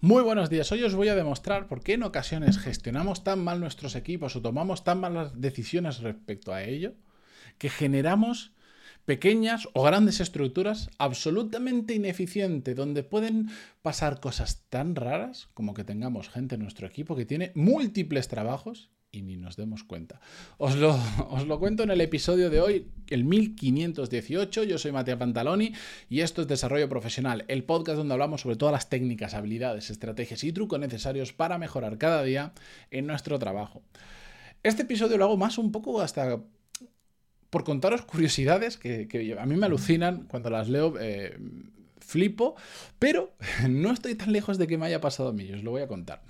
Muy buenos días. Hoy os voy a demostrar por qué en ocasiones gestionamos tan mal nuestros equipos o tomamos tan malas decisiones respecto a ello que generamos pequeñas o grandes estructuras absolutamente ineficientes donde pueden pasar cosas tan raras como que tengamos gente en nuestro equipo que tiene múltiples trabajos y ni nos demos cuenta. Os lo, os lo, cuento en el episodio de hoy, el 1518. Yo soy Matías Pantaloni y esto es Desarrollo Profesional, el podcast donde hablamos sobre todas las técnicas, habilidades, estrategias y trucos necesarios para mejorar cada día en nuestro trabajo. Este episodio lo hago más un poco hasta por contaros curiosidades que, a mí me alucinan cuando las leo. Eh, flipo, pero no estoy tan lejos de que me haya pasado a mí, os lo voy a contar.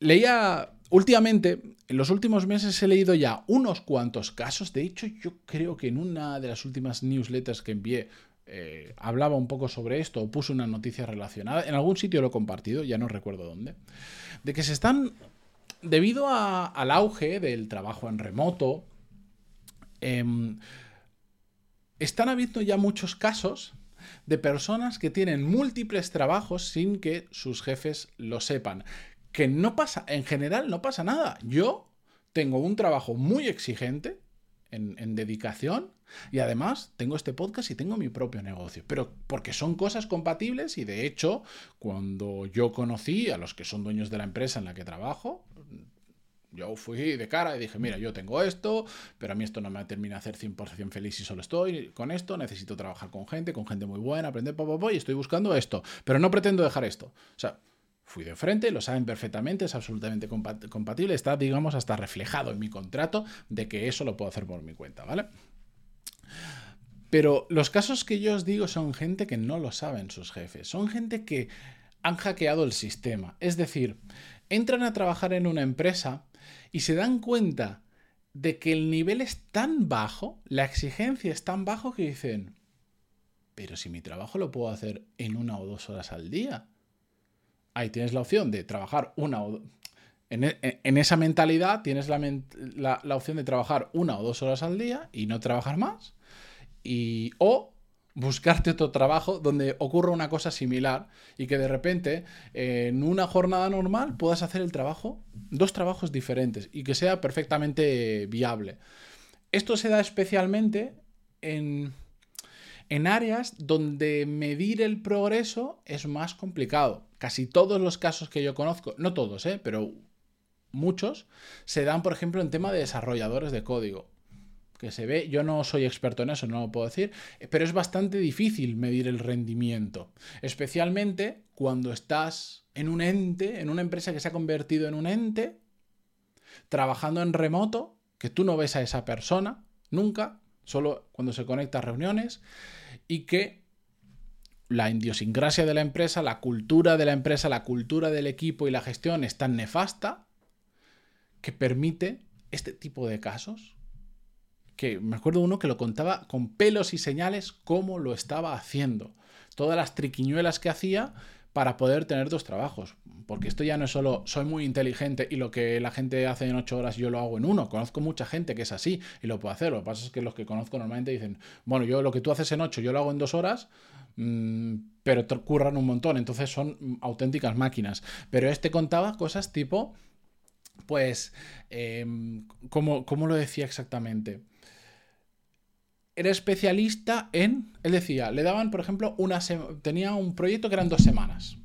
Leía últimamente, en los últimos meses he leído ya unos cuantos casos. De hecho, yo creo que en una de las últimas newsletters que envié eh, hablaba un poco sobre esto o puse una noticia relacionada. En algún sitio lo he compartido, ya no recuerdo dónde. De que se están, debido al auge del trabajo en remoto, em, están habiendo ya muchos casos de personas que tienen múltiples trabajos sin que sus jefes lo sepan que no pasa, en general no pasa nada. Yo tengo un trabajo muy exigente en, dedicación y además tengo este podcast y tengo mi propio negocio. Pero porque son cosas compatibles y de hecho, cuando yo conocí a los que son dueños de la empresa en la que trabajo, yo fui de cara y dije, mira, yo tengo esto, pero a mí esto no me termina de hacer 100% feliz si solo estoy con esto, necesito trabajar con gente, con gente muy buena, aprender, poco, y estoy buscando esto, pero no pretendo dejar esto. O sea, Fui de frente, lo saben perfectamente, es absolutamente compatible, está, digamos, hasta reflejado en mi contrato de que eso lo puedo hacer por mi cuenta, ¿vale? Pero los casos que yo os digo son gente que no lo saben sus jefes, son gente que han hackeado el sistema. Es decir, entran a trabajar en una empresa y se dan cuenta de que el nivel es tan bajo, la exigencia es tan bajo que dicen, pero si mi trabajo lo puedo hacer en una o dos horas al día ahí tienes la opción de trabajar una o en, e, en esa mentalidad tienes la, la, opción de trabajar una o dos horas al día y no trabajar más. Y, o buscarte otro trabajo donde ocurra una cosa similar y que de repente en una jornada normal puedas hacer el trabajo, dos trabajos diferentes y que sea perfectamente viable. Esto se da especialmente en, en áreas donde medir el progreso es más complicado casi todos los casos que yo conozco, no todos, ¿eh? pero muchos, se dan, por ejemplo, en tema de desarrolladores de código. Que se ve, yo no soy experto en eso, no lo puedo decir, pero es bastante difícil medir el rendimiento. Especialmente cuando estás en un ente, en una empresa que se ha convertido en un ente, trabajando en remoto, que tú no ves a esa persona nunca, solo cuando se conecta a reuniones, y que la idiosincrasia de la empresa, la cultura de la empresa, la cultura del equipo y la gestión es tan nefasta que permite este tipo de casos. Que me acuerdo uno que lo contaba con pelos y señales cómo lo estaba haciendo. Todas las triquiñuelas que hacía para poder tener dos trabajos. Porque esto ya no es solo soy muy inteligente y lo que la gente hace en ocho horas yo lo hago en uno. Conozco mucha gente que es así y lo puede hacer. Lo que pasa es que los que conozco normalmente dicen, bueno, yo lo que tú haces en ocho yo lo hago en dos horas, pero te curran un montón. Entonces son auténticas máquinas. Pero este contaba cosas tipo, pues, em, ¿cómo, ¿cómo lo decía exactamente? era especialista en, él decía, le daban, por ejemplo, una tenía un proyecto que eran dos semanas.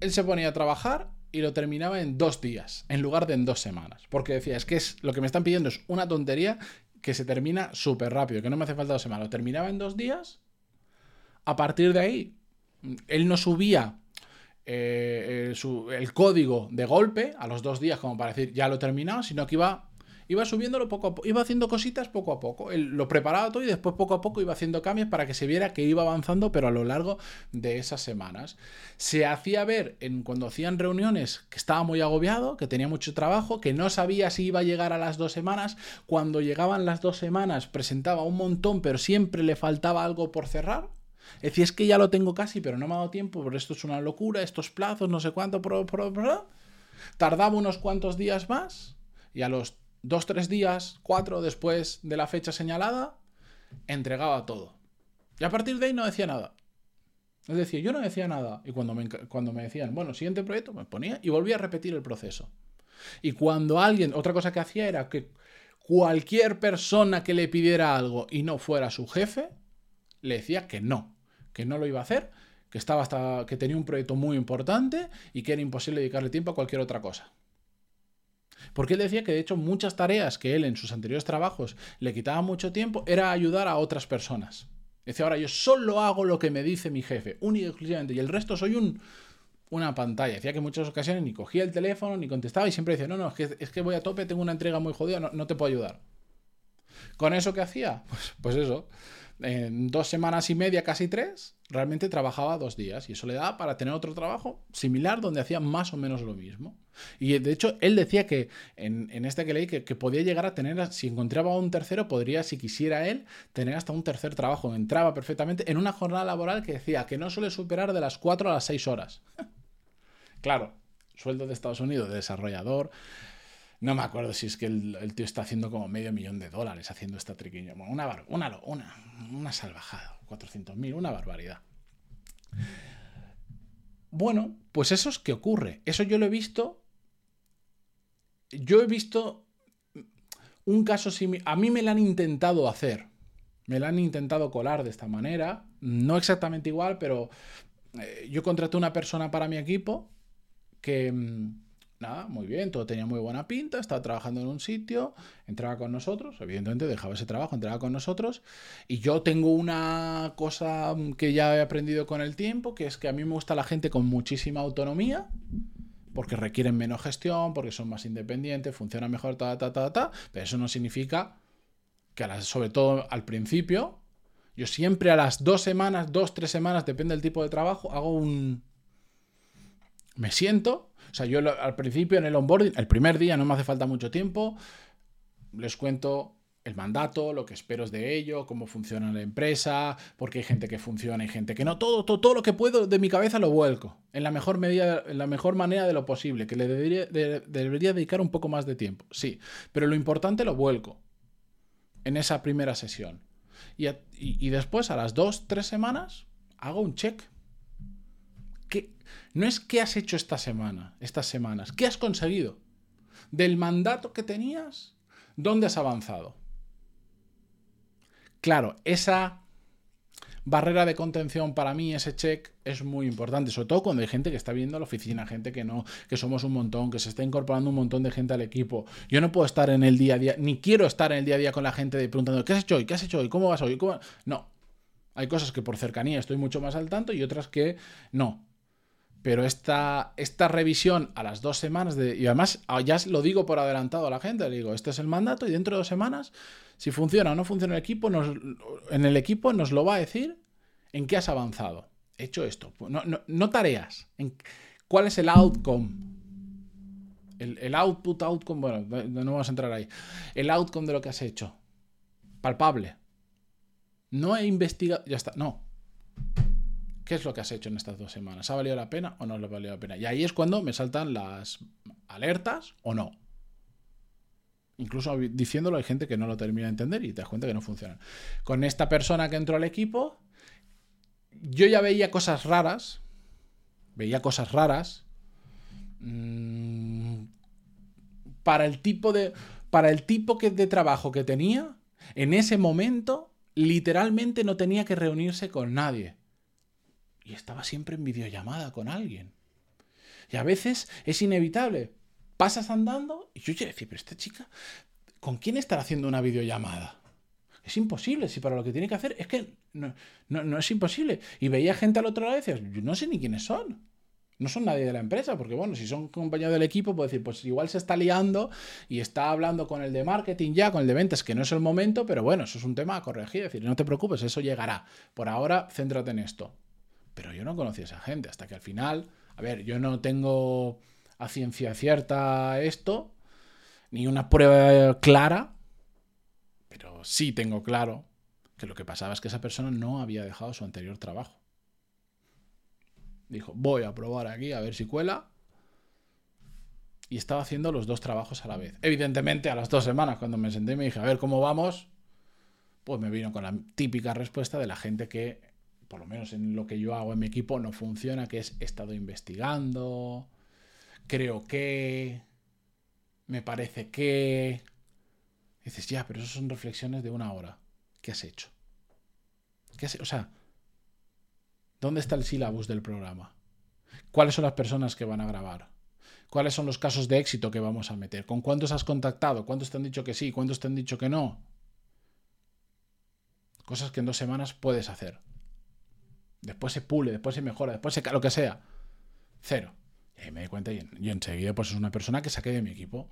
Él se ponía a trabajar y lo terminaba en dos días, en lugar de en dos semanas. Porque decía, es que es, lo que me están pidiendo es una tontería que se termina súper rápido, que no me hace falta dos semanas. Lo terminaba en dos días. A partir de ahí, él no subía eh, el código de golpe a los dos días como para decir, ya lo he terminado, sino que iba iba subiéndolo poco a poco, iba haciendo cositas poco a poco. Él lo preparaba todo y después poco a poco iba haciendo cambios para que se viera que iba avanzando, pero a lo largo de esas semanas. Se hacía ver en cuando hacían reuniones que estaba muy agobiado, que tenía mucho trabajo, que no sabía si iba a llegar a las dos semanas. Cuando llegaban las dos semanas presentaba un montón, pero siempre le faltaba algo por cerrar. Decía, es que ya lo tengo casi, pero no me ha dado tiempo, pero esto es una locura, estos plazos, no sé cuánto, tardaba unos cuantos días más y a los dos, tres días, cuatro después de la fecha señalada, entregaba todo. Y a partir de ahí no decía nada. Es decir, yo no decía nada. Y cuando me, cuando me decían, bueno, siguiente proyecto, me ponía y volvía a repetir el proceso. Y cuando alguien, otra cosa que hacía era que cualquier persona que le pidiera algo y no fuera su jefe, le decía que no, que no lo iba a hacer, que estaba hasta que tenía un proyecto muy importante y que era imposible dedicarle tiempo a cualquier otra cosa. Porque él decía que de hecho muchas tareas que él en sus anteriores trabajos le quitaba mucho tiempo era ayudar a otras personas. Dice, ahora yo solo hago lo que me dice mi jefe, único y exclusivamente, y el resto soy un, una pantalla. Decía que en muchas ocasiones ni cogía el teléfono ni contestaba y siempre decía, no, no, es que, es que voy a tope, tengo una entrega muy jodida, no, no te puedo ayudar. ¿Con eso qué hacía? Pues, pues eso, en dos semanas y media, casi tres, realmente trabajaba dos días y eso le daba para tener otro trabajo similar donde hacía más o menos lo mismo. Y de hecho, él decía que en, este que leí que, podía llegar a tener, si encontraba un tercero, podría, si quisiera él, tener hasta un tercer trabajo. Entraba perfectamente en una jornada laboral que decía que no suele superar de las cuatro a las seis horas. claro, sueldo de Estados Unidos de desarrollador. No me acuerdo si es que el, tío está haciendo como medio millón de dólares haciendo esta triquiña. una, una, una, una salvajada. 400.000, una barbaridad. Bueno, pues eso es que ocurre. Eso yo lo he visto. Yo he visto un caso similar. A mí me lo han intentado hacer. Me lo han intentado colar de esta manera. No exactamente igual, pero eh, yo contraté una persona para mi equipo que mm, nada, muy bien, todo tenía muy buena pinta, estaba trabajando en un sitio, entraba con nosotros, evidentemente dejaba ese trabajo, entraba con nosotros, y yo tengo una cosa que ya he aprendido con el tiempo, que es que a mí me gusta la gente con muchísima autonomía, porque requieren menos gestión, porque son más independientes, funciona mejor, ta, ta, ta, ta, pero eso no significa que, a sobre todo al principio, yo siempre a las dos semanas, dos, tres semanas, depende del tipo de trabajo, hago un... Me siento o sea, yo al principio en el onboarding, el primer día no me hace falta mucho tiempo, les cuento el mandato, lo que espero es de ello, cómo funciona la empresa, porque hay gente que funciona y gente que no. Todo, todo, todo lo que puedo de mi cabeza lo vuelco, en la mejor medida, en la mejor manera de lo posible, que le debería, debería dedicar un poco más de tiempo, sí. Pero lo importante lo vuelco en esa primera sesión. Y, y después, a las dos, tres semanas, hago un check no es qué has hecho esta semana, estas semanas, qué has conseguido. Del mandato que tenías, ¿dónde has avanzado? Claro, esa barrera de contención para mí, ese check, es muy importante, sobre todo cuando hay gente que está viendo la oficina, gente que no, que somos un montón, que se está incorporando un montón de gente al equipo. Yo no puedo estar en el día a día, ni quiero estar en el día a día con la gente preguntando, ¿qué has hecho hoy? ¿Qué has hecho hoy? ¿Cómo vas hoy? No. Hay cosas que por cercanía estoy mucho más al tanto y otras que no pero esta, esta revisión a las dos semanas, de, y además ah, ya lo digo por adelantado a la gente, le digo, este es el mandato y dentro de dos semanas, si funciona o no funciona el equipo, nos, en el equipo nos lo va a decir en qué has avanzado. He hecho esto. No, no, tareas. En, ¿Cuál es el outcome? El, el, output, outcome, bueno, no vamos a entrar ahí. El outcome de lo que has hecho. Palpable. No he investigado, ya está, no. ¿Qué es lo que has hecho en estas dos semanas? ¿Ha valido la pena o no le ha valido la pena? Y ahí es cuando me saltan las alertas o no. Incluso diciéndolo hay gente que no lo termina de entender y te das cuenta que no funciona. Con esta persona que entró al equipo, yo ya veía cosas raras. Veía cosas raras. Mm, para el tipo de. Para el tipo de trabajo que tenía, en ese momento, literalmente no tenía que reunirse con nadie y estaba siempre en videollamada con alguien. Y a veces es inevitable. Pasas andando y yo decía, pero esta chica, ¿con quién estará haciendo una videollamada? Es imposible, si para lo que tiene que hacer es que no, no, es imposible. Y veía gente al otro lado y decías, yo no sé ni quiénes son. No son nadie de la empresa, porque bueno, si son compañeros del equipo, puedo decir, pues igual se está liando y está hablando con el de marketing ya, con el de ventas, que no es el momento, pero bueno, eso es un tema a corregir. Es decir, no te preocupes, eso llegará. Por ahora, céntrate en esto. Pero yo no conocía a esa gente, hasta que al final, a ver, yo no tengo a ciencia cierta esto, ni una prueba clara, pero sí tengo claro que lo que pasaba es que esa persona no había dejado su anterior trabajo. Dijo, voy a probar aquí a ver si cuela. Y estaba haciendo los dos trabajos a la vez. Evidentemente, a las dos semanas, cuando me senté me dije, a ver cómo vamos, pues me vino con la típica respuesta de la gente que por lo menos en lo que yo hago en mi equipo, no funciona, que es he estado investigando, creo que, me parece que... dices, ya, pero eso son reflexiones de una hora. ¿Qué has hecho? ¿Qué. O sea, ¿dónde está el sílabus del programa? ¿Cuáles son las personas que van a grabar? ¿Cuáles son los casos de éxito que vamos a meter? ¿Con cuántos has contactado? ¿Cuántos te han dicho que sí? ¿Cuántos te han dicho que no? Cosas que en dos semanas puedes hacer. Después se pule, después se mejora, después se... lo que sea. Cero. Y ahí me di cuenta y, enseguida pues es una persona que saqué de mi equipo.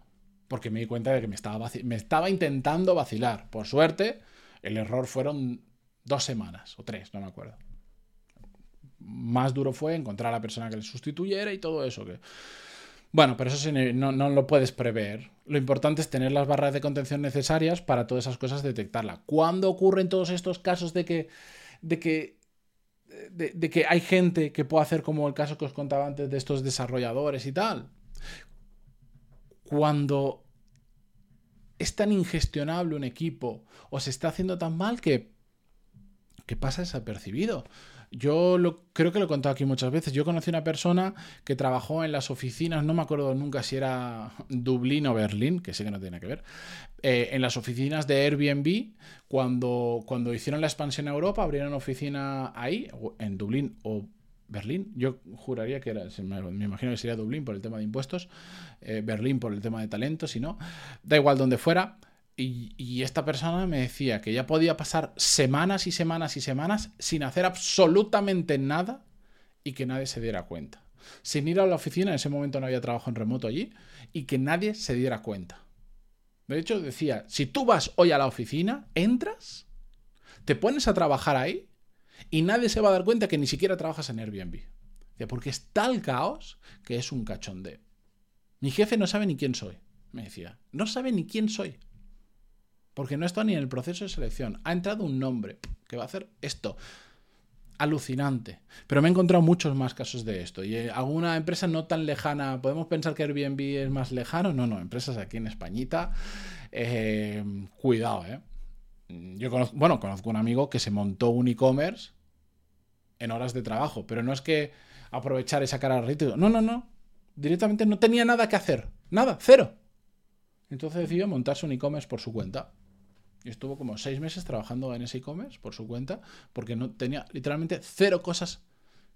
Porque me di cuenta de que me estaba, me estaba intentando vacilar. Por suerte, el error fueron dos semanas o tres, no me acuerdo. Más duro fue encontrar a la persona que le sustituyera y todo eso. Que... Bueno, pero eso no, no lo puedes prever. Lo importante es tener las barras de contención necesarias para todas esas cosas detectarla. ¿Cuándo ocurren todos estos casos de que, de que de, que hay gente que puede hacer como el caso que os contaba antes de estos desarrolladores y tal. Cuando es tan ingestionable un equipo o se está haciendo tan mal que, que pasa desapercibido. Yo creo que lo he contado aquí muchas veces. Yo conocí una persona que trabajó en las oficinas, no me acuerdo nunca si era Dublín o Berlín, que sé que no tiene que ver, eh, en las oficinas de Airbnb, cuando, cuando hicieron la expansión a Europa, abrieron oficina ahí, en Dublín o Berlín, yo juraría que era, me, imagino que sería Dublín por el tema de impuestos, eh, Berlín por el tema de talentos, si no, da igual donde fuera y, esta persona me decía que ya podía pasar semanas y semanas y semanas sin hacer absolutamente nada y que nadie se diera cuenta. Sin ir a la oficina, en ese momento no había trabajo en remoto allí, y que nadie se diera cuenta. De hecho, decía, si tú vas hoy a la oficina, entras, te pones a trabajar ahí y nadie se va a dar cuenta que ni siquiera trabajas en Airbnb. Porque es tal caos que es un cachondeo. Mi jefe no sabe ni quién soy, me decía. No sabe ni quién soy. Porque no está ni en el proceso de selección. Ha entrado un nombre que va a hacer esto. Alucinante. Pero me he encontrado muchos más casos de esto. Y eh, alguna empresa no tan lejana. ¿Podemos pensar que Airbnb es más lejano? No, no. Empresas aquí en Españita. Eh, cuidado, ¿eh? Yo conozco, bueno, conozco un amigo que se montó un e-commerce en horas de trabajo. Pero no es que aprovechar esa cara ritmo. No, no, no. Directamente no tenía nada que hacer. Nada, cero. Entonces decidió montarse un e-commerce por su cuenta. Y estuvo como seis meses trabajando en ese e-commerce por su cuenta, porque no tenía literalmente cero cosas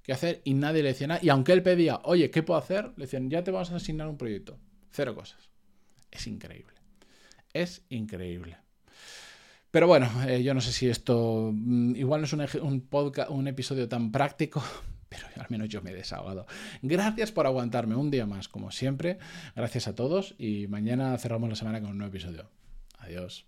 que hacer y nadie le decía nada. Y aunque él pedía, oye, ¿qué puedo hacer? Le decían, ya te vamos a asignar un proyecto. Cero cosas. Es increíble. Es increíble. Pero bueno, eh, yo no sé si esto mm, igual no es un, un, podcast, un episodio tan práctico, pero al menos yo me he desahogado. Gracias por aguantarme un día más, como siempre. Gracias a todos y mañana cerramos la semana con un nuevo episodio. Adiós.